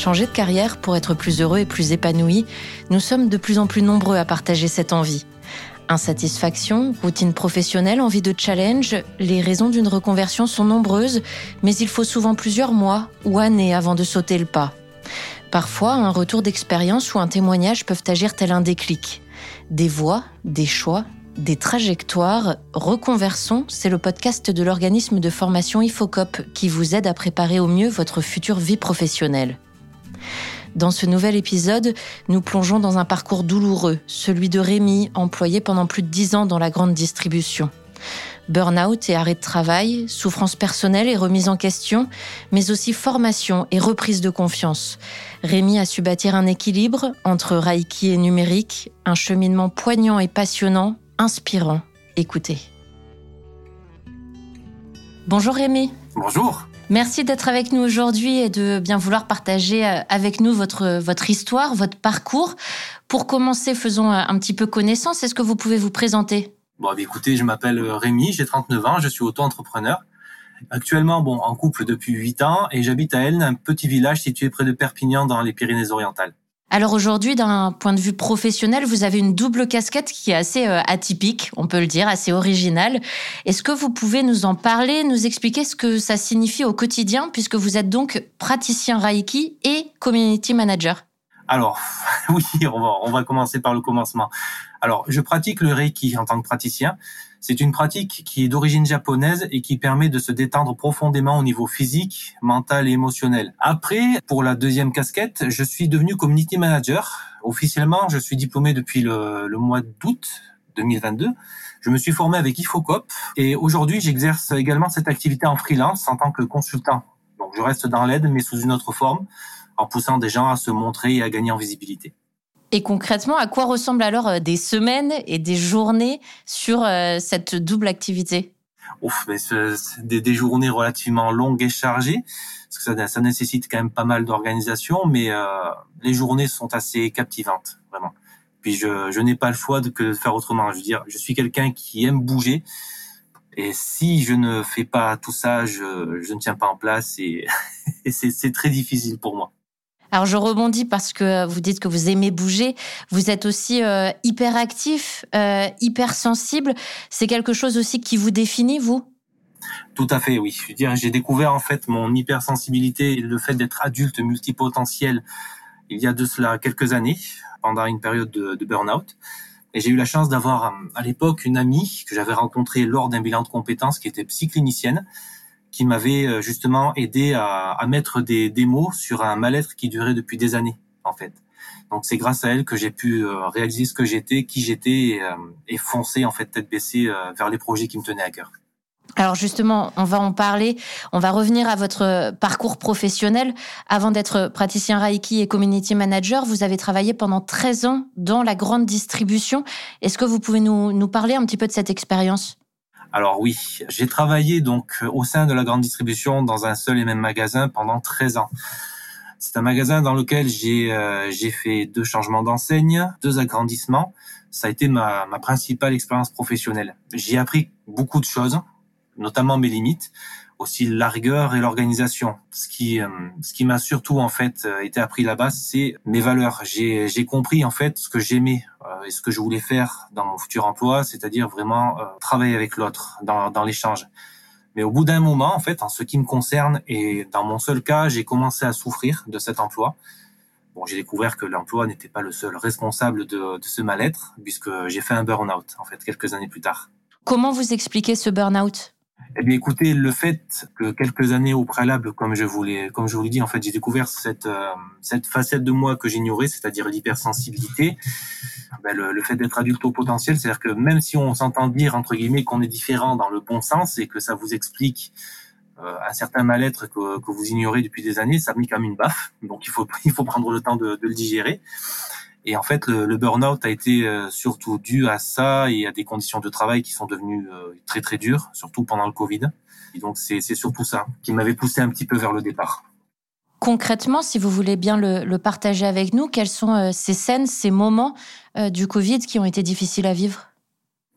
changer de carrière pour être plus heureux et plus épanoui, nous sommes de plus en plus nombreux à partager cette envie. Insatisfaction, routine professionnelle, envie de challenge, les raisons d'une reconversion sont nombreuses, mais il faut souvent plusieurs mois ou années avant de sauter le pas. Parfois, un retour d'expérience ou un témoignage peuvent agir tel un déclic. Des voix, des choix, des trajectoires, Reconversons, c'est le podcast de l'organisme de formation IFOCOP qui vous aide à préparer au mieux votre future vie professionnelle. Dans ce nouvel épisode, nous plongeons dans un parcours douloureux, celui de Rémi, employé pendant plus de dix ans dans la grande distribution. Burnout et arrêt de travail, souffrance personnelle et remise en question, mais aussi formation et reprise de confiance. Rémi a su bâtir un équilibre entre Reiki et numérique, un cheminement poignant et passionnant, inspirant. Écoutez. Bonjour Rémi. Bonjour. Merci d'être avec nous aujourd'hui et de bien vouloir partager euh, avec nous votre, votre histoire, votre parcours. Pour commencer, faisons un petit peu connaissance. Est-ce que vous pouvez vous présenter? Bon, bah, écoutez, je m'appelle euh, Rémi, j'ai 39 ans, je suis auto-entrepreneur. Actuellement, bon, en couple depuis 8 ans et j'habite à Elne, un petit village situé près de Perpignan dans les Pyrénées-Orientales. Alors aujourd'hui, d'un point de vue professionnel, vous avez une double casquette qui est assez euh, atypique, on peut le dire, assez originale. Est-ce que vous pouvez nous en parler, nous expliquer ce que ça signifie au quotidien, puisque vous êtes donc praticien Reiki et community manager? Alors, oui, on va, on va commencer par le commencement. Alors, je pratique le Reiki en tant que praticien. C'est une pratique qui est d'origine japonaise et qui permet de se détendre profondément au niveau physique, mental et émotionnel. Après, pour la deuxième casquette, je suis devenu community manager. Officiellement, je suis diplômé depuis le, mois d'août 2022. Je me suis formé avec Ifocop et aujourd'hui, j'exerce également cette activité en freelance en tant que consultant. Donc, je reste dans l'aide, mais sous une autre forme, en poussant des gens à se montrer et à gagner en visibilité. Et concrètement, à quoi ressemblent alors euh, des semaines et des journées sur euh, cette double activité? Ouf, mais des, des, journées relativement longues et chargées, parce que ça, ça nécessite quand même pas mal d'organisation, mais euh, les journées sont assez captivantes, vraiment. Puis je, je n'ai pas le choix de, de faire autrement. Je veux dire, je suis quelqu'un qui aime bouger, et si je ne fais pas tout ça, je, je ne tiens pas en place, et, et c'est très difficile pour moi. Alors je rebondis parce que vous dites que vous aimez bouger. Vous êtes aussi euh, hyper actif, euh. C'est quelque chose aussi qui vous définit, vous? Tout à fait, oui. Je veux dire, j'ai découvert en fait mon hypersensibilité et le fait d'être adulte multipotentiel il y a de cela quelques années, pendant une période de, de burn-out. Et j'ai eu la chance d'avoir à l'époque une amie que j'avais rencontrée lors d'un bilan de compétences qui était psyclinicienne qui m'avait euh, justement aidé à, à mettre des, des, mots sur un mal-être qui durait depuis des années, en fait. Donc c'est grâce à elle que j'ai pu euh, réaliser ce que j'étais, qui j'étais, et, euh, et, foncer en fait tête baissée vers les projets qui me tenaient à cœur. Alors justement, on va en parler. On va revenir à votre parcours professionnel. Avant d'être praticien Reiki et community manager, vous avez travaillé pendant 13 ans dans la grande distribution. Est-ce que vous pouvez nous, nous parler un petit peu de cette expérience? Alors oui, j'ai travaillé donc euh, au sein de la grande distribution dans un seul et même magasin pendant 13 ans. C'est un magasin dans lequel j'ai euh, j'ai fait deux changements d'enseigne, deux agrandissements. Ça a été ma, ma principale expérience professionnelle. J'ai appris beaucoup de choses, notamment mes limites, aussi la rigueur et l'organisation. Ce qui, euh, ce qui m'a surtout en fait euh, été appris là-bas, c'est mes valeurs. J'ai, j'ai compris en fait ce que j'aimais euh, et ce que je voulais faire dans mon futur emploi, c'est-à-dire vraiment travailler avec l'autre dans, dans l'échange. Mais au bout d'un moment, en fait, en ce qui me concerne et dans mon seul cas, j'ai commencé à souffrir de cet emploi. Bon, j'ai découvert que l'emploi n'était pas le seul responsable de, de ce mal-être, puisque j'ai fait un burn-out en fait quelques années plus tard. Comment vous expliquez ce burn-out? Eh bien, écoutez, le fait que quelques années au préalable, comme je vous l'ai, comme je vous l'ai dit, en fait, j'ai découvert cette euh, cette facette de moi que j'ignorais, c'est-à-dire l'hypersensibilité. Ben, le, le, fait d'être adulte au potentiel, c'est-à-dire que même si on s'entend dire entre guillemets qu'on est différent dans le bon sens et que ça vous explique euh, un certain mal-être que, que, vous ignorez depuis des années, ça a mis comme une baffe. Donc il faut il faut prendre le temps de, de le digérer. Et en fait, le, le burn-out a été euh, surtout dû à ça et à des conditions de travail qui sont devenues euh, très très dures, surtout pendant le Covid. Et donc c'est surtout ça qui m'avait poussé un petit peu vers le départ. Concrètement, si vous voulez bien le, le partager avec nous, quelles sont euh, ces scènes, ces moments du Covid qui ont été difficiles à vivre?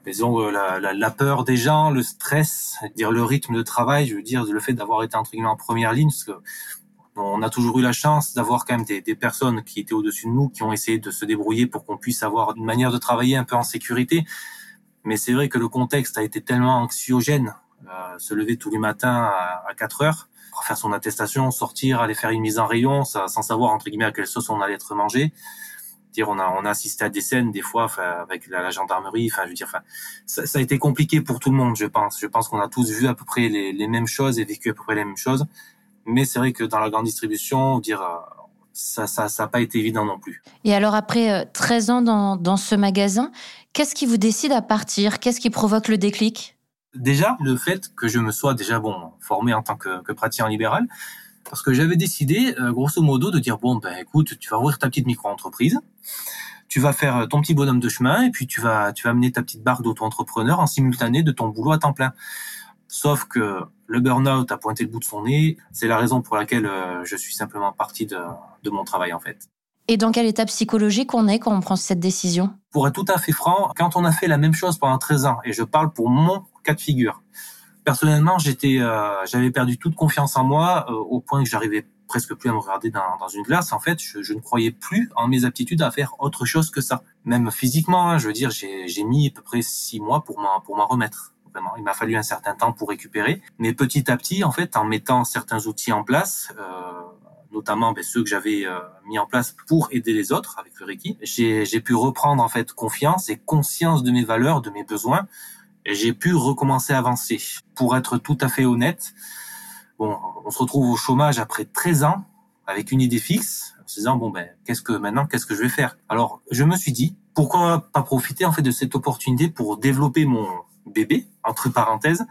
Disons la, la, la, peur des gens, le stress, dire le rythme de travail, je veux dire le fait d'avoir été entre guillemets en première ligne, parce que On a toujours eu la chance d'avoir quand même des, des personnes qui étaient au-dessus de nous, qui ont essayé de se débrouiller pour qu'on puisse avoir une manière de travailler un peu en sécurité. Mais c'est vrai que le contexte a été tellement anxiogène, euh, se lever tous les matins à, à 4 heures, pour faire son attestation, sortir, aller faire une mise en rayon, sans savoir entre guillemets à quelle sauce on allait être mangé. Dire, on a on a assisté à des scènes des fois avec la, gendarmerie. Enfin, je veux dire, ça, ça, a été compliqué pour tout le monde, je pense. Je pense qu'on a tous vu à peu près les, les, mêmes choses et vécu à peu près les mêmes choses. Mais c'est vrai que dans la grande distribution, dire euh, ça ça ça n'a pas été évident non plus. Et alors après 13 euh, ans dans, dans ce magasin, qu'est-ce qui vous décide à partir? Qu'est-ce qui provoque le déclic? Déjà, le fait que je me sois déjà bon formé en tant que, que praticien libéral, parce que j'avais décidé, euh, grosso modo, de dire bon ben écoute, tu vas ouvrir ta petite micro-entreprise, tu vas faire ton petit bonhomme de chemin, et puis tu vas tu vas amener ta petite barque d'auto-entrepreneur en simultané de ton boulot à temps plein. Sauf que le burn-out a pointé le bout de son nez. C'est la raison pour laquelle euh, je suis simplement parti de, de mon travail en fait. Et dans quelle étape psychologique on est quand on prend cette décision? Pour être tout à fait franc, quand on a fait la même chose pendant 13 ans, et je parle pour mon cas de figure, personnellement, j'étais, euh, j'avais perdu toute confiance en moi euh, au point que j'arrivais presque plus à me regarder dans, dans une glace. En fait, je, je, ne croyais plus en mes aptitudes à faire autre chose que ça. Même physiquement, hein, je veux dire, j'ai mis à peu près six mois pour m'en pour m'en remettre. Vraiment, il m'a fallu un certain temps pour récupérer. Mais petit à petit, en fait, en mettant certains outils en place, euh, notamment ben, ceux que j'avais euh, mis en place pour aider les autres avec le Reiki, j'ai pu reprendre en fait confiance et conscience de mes valeurs, de mes besoins, et j'ai pu recommencer à avancer. Pour être tout à fait honnête, bon, on se retrouve au chômage après 13 ans avec une idée fixe, en se disant bon ben qu'est-ce que maintenant qu'est-ce que je vais faire? Alors je me suis dit pourquoi pas profiter en fait de cette opportunité pour développer mon bébé entre parenthèses,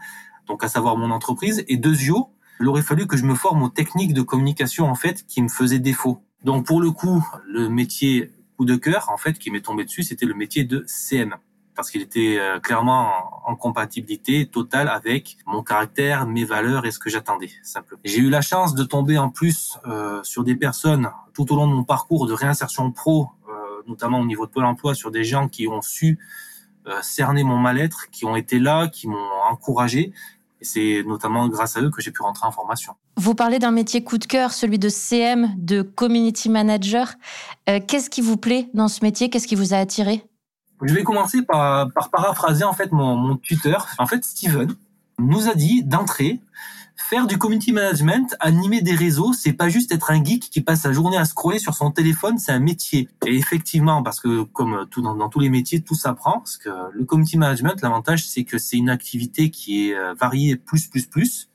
donc à savoir mon entreprise et deuxièmement il aurait fallu que je me forme aux techniques de communication en fait qui me faisaient défaut. Donc pour le coup, le métier coup de cœur en fait qui m'est tombé dessus, c'était le métier de CM parce qu'il était euh, clairement en, compatibilité totale avec mon caractère, mes valeurs et ce que j'attendais simplement. J'ai eu la chance de tomber en plus euh, sur des personnes tout au long de mon parcours de réinsertion pro, euh, notamment au niveau de Pôle Emploi, sur des gens qui ont su euh, cerner mon mal-être, qui ont été là, qui m'ont encouragé et c'est notamment grâce à eux que j'ai pu rentrer en formation. Vous parlez d'un métier coup de cœur, celui de CM, de community manager. Euh, qu'est-ce qui vous plaît dans ce métier? Qu'est-ce qui vous a attiré? Je vais commencer par, par paraphraser en fait mon, mon tuteur. En fait, Steven nous a dit d'entrée faire du community management, animer des réseaux, c'est pas juste être un geek qui passe sa journée à scroller sur son téléphone, c'est un métier. Et effectivement, parce que comme tout dans, tous les métiers, tout s'apprend. Parce que le community management, l'avantage, c'est que c'est une activité qui est euh, variée plus, plus, plus.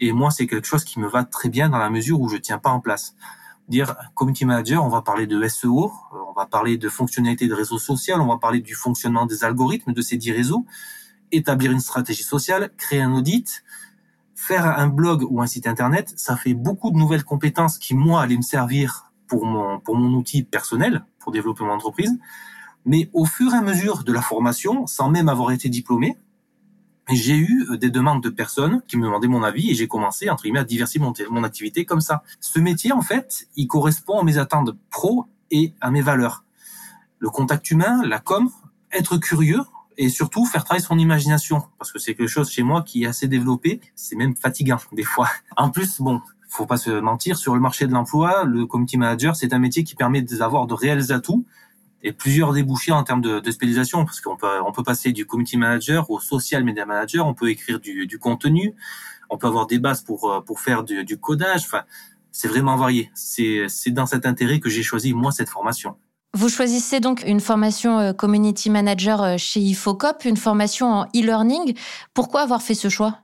Et moi, c'est quelque chose qui me va très bien dans la mesure où je tiens pas en place. Dire community manager, on va parler de SEO, euh, on va parler de fonctionnalités de réseau social, on va parler du fonctionnement des algorithmes de ces dix réseaux, établir une stratégie sociale, créer un audit, faire un blog ou un site internet, ça fait beaucoup de nouvelles compétences qui moi allaient me servir pour mon pour mon outil personnel pour développer mon entreprise. Mais au fur et à mesure de la formation, sans même avoir été diplômé, j'ai eu des demandes de personnes qui me demandaient mon avis et j'ai commencé entre guillemets à diversifier mon, mon activité comme ça. Ce métier en fait, il correspond à mes attentes pro et à mes valeurs. Le contact humain, la com, être curieux, et surtout faire travailler son imagination parce que c'est quelque chose chez moi qui est assez développé, c'est même fatigant des fois. En plus, bon, faut pas se mentir, sur le marché de l'emploi, le community manager, c'est un métier qui permet d'avoir de réels atouts et plusieurs débouchés en termes de, spécialisation parce qu'on peut on peut passer du community manager au social media manager, on peut écrire du, du contenu, on peut avoir des bases pour euh, pour faire du, du codage, enfin c'est vraiment varié. C'est c'est dans cet intérêt que j'ai choisi moi cette formation. Vous choisissez donc une formation euh, Community Manager euh, chez Ifocop, une formation en e-learning. Pourquoi avoir fait ce choix?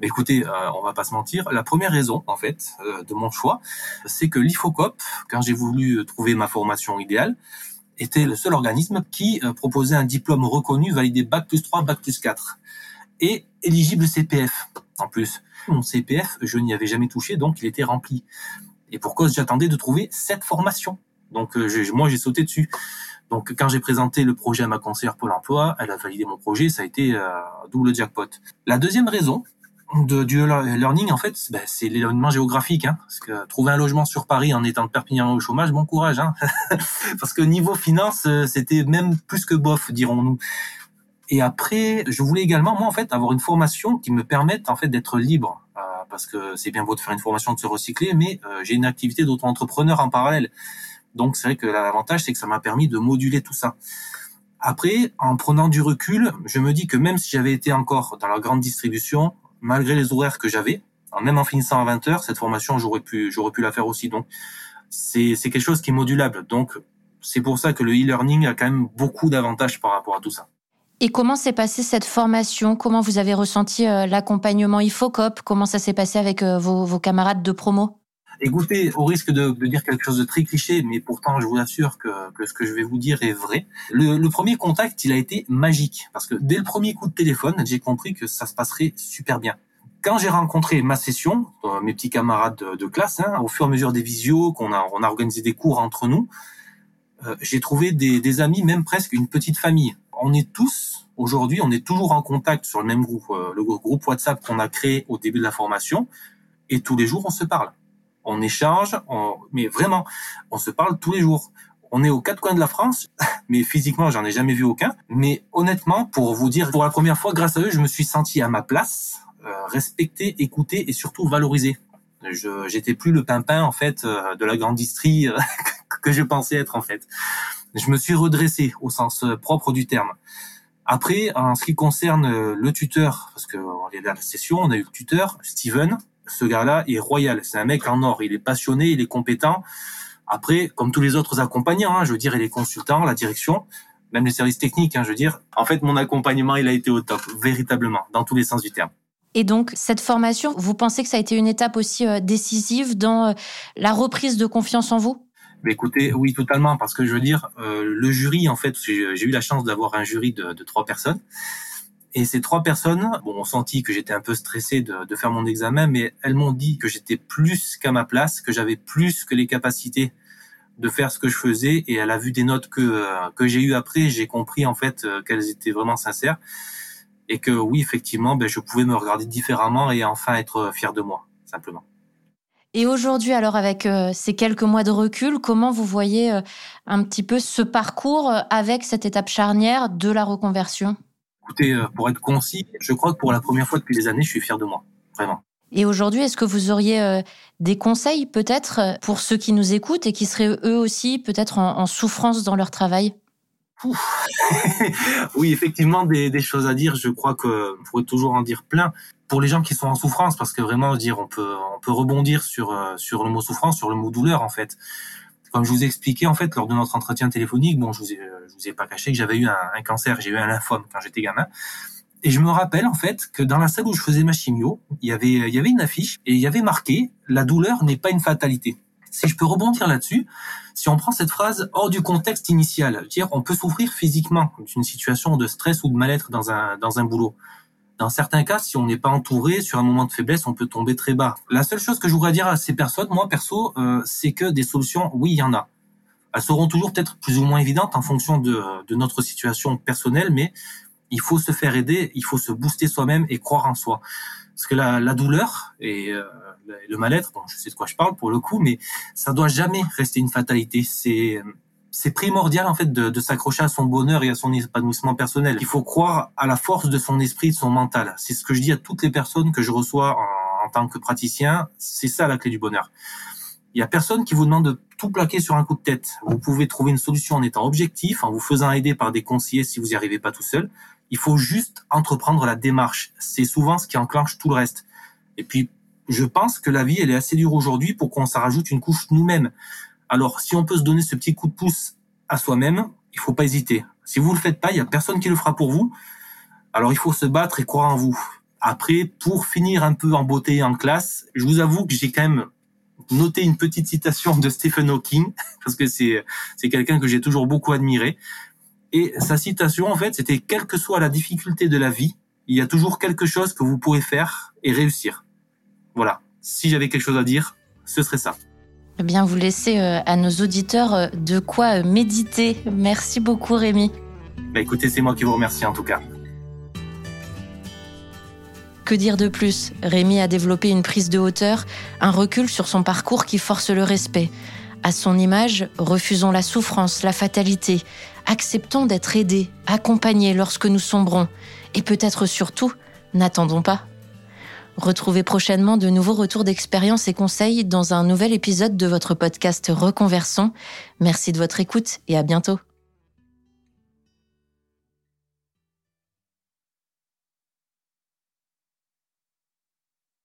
Écoutez, euh, on va pas se mentir. La première raison, en fait, de mon choix, c'est que l'Ifocop, quand j'ai voulu trouver ma formation idéale, était le seul organisme qui proposait un diplôme reconnu validé Bac plus 3, Bac plus 4 et éligible CPF en plus. Mon CPF, je n'y avais jamais touché, donc il était rempli. Et pour cause, j'attendais de trouver cette formation. Donc euh, moi j'ai sauté dessus. Donc quand j'ai présenté le projet à ma conseillère Pôle Emploi, elle a validé mon projet, ça a été euh, double jackpot. La deuxième raison de, du learning, en fait, ben, c'est l'éloignement géographique. Hein, parce que trouver un logement sur Paris en étant de Perpignan au chômage, bon courage. Hein, parce que niveau finance, euh, c'était même plus que bof, dirons-nous. Et après, je voulais également, moi, en fait, avoir une formation qui me permette, en fait, d'être libre parce que c'est bien beau de faire une formation de se recycler, mais j'ai une activité d'auto-entrepreneur en parallèle. Donc c'est vrai que l'avantage, c'est que ça m'a permis de moduler tout ça. Après, en prenant du recul, je me dis que même si j'avais été encore dans la grande distribution, malgré les horaires que j'avais, même en finissant à 20 heures, cette formation, j'aurais pu, j'aurais pu la faire aussi. Donc, c'est, c'est quelque chose qui est modulable. Donc, c'est pour ça que le e-learning a quand même beaucoup d'avantages par rapport à tout ça. Et comment s'est passée cette formation? Comment vous avez ressenti euh, l'accompagnement IFOCOP Comment ça s'est passé avec euh, vos, vos camarades de promo? Écoutez, au risque de, de, dire quelque chose de très cliché, mais pourtant je vous assure que, que ce que je vais vous dire est vrai. Le, le, premier contact, il a été magique parce que dès le premier coup de téléphone, j'ai compris que ça se passerait super bien. Quand j'ai rencontré ma session, euh, mes petits camarades de, classe, hein, au fur et à mesure des visios, qu'on a, on a organisé des cours entre nous, euh, j'ai trouvé des, des, amis, même presque une petite famille. On est tous aujourd'hui, on est toujours en contact sur le même groupe, euh, le groupe WhatsApp qu'on a créé au début de la formation, et tous les jours on se parle on échange, on, mais vraiment, on se parle tous les jours. On est aux quatre coins de la France, mais physiquement, j'en ai jamais vu aucun. Mais honnêtement, pour vous dire, pour la première fois, grâce à eux, je me suis senti à ma place, euh, respecté, écouté et surtout valorisé. Je j'étais plus le pimpin en fait euh, de la grande distrie euh, que je pensais être en fait. Je me suis redressé au sens propre du terme. Après, en ce qui concerne le tuteur, parce que on est dans la session, on a eu le tuteur, Steven, ce gars-là est royal. C'est un mec en or. Il est passionné, il est compétent. Après, comme tous les autres accompagnants, hein, je veux dire, et les consultants, la direction, même les services techniques, hein, je veux dire, en fait, mon accompagnement, il a été au top, véritablement, dans tous les sens du terme. Et donc, cette formation, vous pensez que ça a été une étape aussi euh, décisive dans euh, la reprise de confiance en vous? Écoutez, oui, totalement, parce que je veux dire, euh, le jury, en fait, j'ai eu la chance d'avoir un jury de, de trois personnes. Et ces trois personnes, bon, ont senti que j'étais un peu stressé de, de, faire mon examen, mais elles m'ont dit que j'étais plus qu'à ma place, que j'avais plus que les capacités de faire ce que je faisais. Et à la vue des notes que euh, que j'ai eues après, j'ai compris en fait euh, qu'elles étaient vraiment sincères et que oui, effectivement, ben, je pouvais me regarder différemment et enfin être fier de moi, simplement. Et aujourd'hui, alors avec euh, ces quelques mois de recul, comment vous voyez un petit peu ce parcours avec cette étape charnière de la reconversion? Écoutez, euh, pour être concis, je crois que pour la première fois depuis des années, je suis fier de moi, vraiment. Et aujourd'hui, est-ce que vous auriez euh, des conseils peut-être pour ceux qui nous écoutent et qui seraient eux aussi peut-être en, souffrance dans leur travail? Oui, effectivement, des, choses à dire. Je crois que pourrait toujours en dire plein pour les gens qui sont en souffrance, parce que vraiment, dire, on peut, on peut rebondir sur euh, sur le mot souffrance, sur le mot douleur, en fait comme je vous ai expliqué en fait lors de notre entretien téléphonique, bon, je vous ai, je vous ai pas caché que j'avais eu un, un cancer, j'ai eu un lymphome quand j'étais gamin. Et je me rappelle en fait que dans la salle où je faisais ma chimio, il y avait il y avait une affiche et il y avait marqué la douleur n'est pas une fatalité. Si je peux rebondir là-dessus, si on prend cette phrase hors du contexte initial, dire on peut souffrir physiquement d'une situation de stress ou de mal-être dans un dans un boulot. Dans certains cas, si on n'est pas entouré, sur un moment de faiblesse, on peut tomber très bas. La seule chose que je voudrais dire à ces personnes, moi perso, euh, c'est que des solutions, oui, il y en a. Elles seront toujours peut-être plus ou moins évidentes en fonction de, de notre situation personnelle, mais il faut se faire aider, il faut se booster soi-même et croire en soi. Parce que la, la douleur et euh, le mal-être, bon, je sais de quoi je parle pour le coup, mais ça doit jamais rester une fatalité. C'est c'est primordial en fait de, de s'accrocher à son bonheur et à son épanouissement personnel. Il faut croire à la force de son esprit, de son mental. C'est ce que je dis à toutes les personnes que je reçois en, en tant que praticien. C'est ça la clé du bonheur. Il y a personne qui vous demande de tout plaquer sur un coup de tête. Vous pouvez trouver une solution en étant objectif, en vous faisant aider par des conseillers si vous n'y arrivez pas tout seul. Il faut juste entreprendre la démarche. C'est souvent ce qui enclenche tout le reste. Et puis, je pense que la vie, elle est assez dure aujourd'hui pour qu'on s'en rajoute une couche nous-mêmes. Alors, si on peut se donner ce petit coup de pouce à soi-même, il faut pas hésiter. Si vous le faites pas, il y a personne qui le fera pour vous. Alors, il faut se battre et croire en vous. Après, pour finir un peu en beauté en classe, je vous avoue que j'ai quand même noté une petite citation de Stephen Hawking parce que c'est c'est quelqu'un que j'ai toujours beaucoup admiré. Et sa citation, en fait, c'était quelle que soit la difficulté de la vie, il y a toujours quelque chose que vous pouvez faire et réussir. Voilà. Si j'avais quelque chose à dire, ce serait ça. Eh bien, vous laissez euh, à nos auditeurs euh, de quoi euh, méditer. Merci beaucoup, Rémi. Bah, écoutez, c'est moi qui vous remercie en tout cas. Que dire de plus? Rémi a développé une prise de hauteur, un recul sur son parcours qui force le respect. À son image, refusons la souffrance, la fatalité. Acceptons d'être aidés, accompagnés lorsque nous sombrons. Et peut-être surtout, n'attendons pas. Retrouvez prochainement de nouveaux retours d'expérience et conseils dans un nouvel épisode de votre podcast Reconversion. Merci de votre écoute et à bientôt.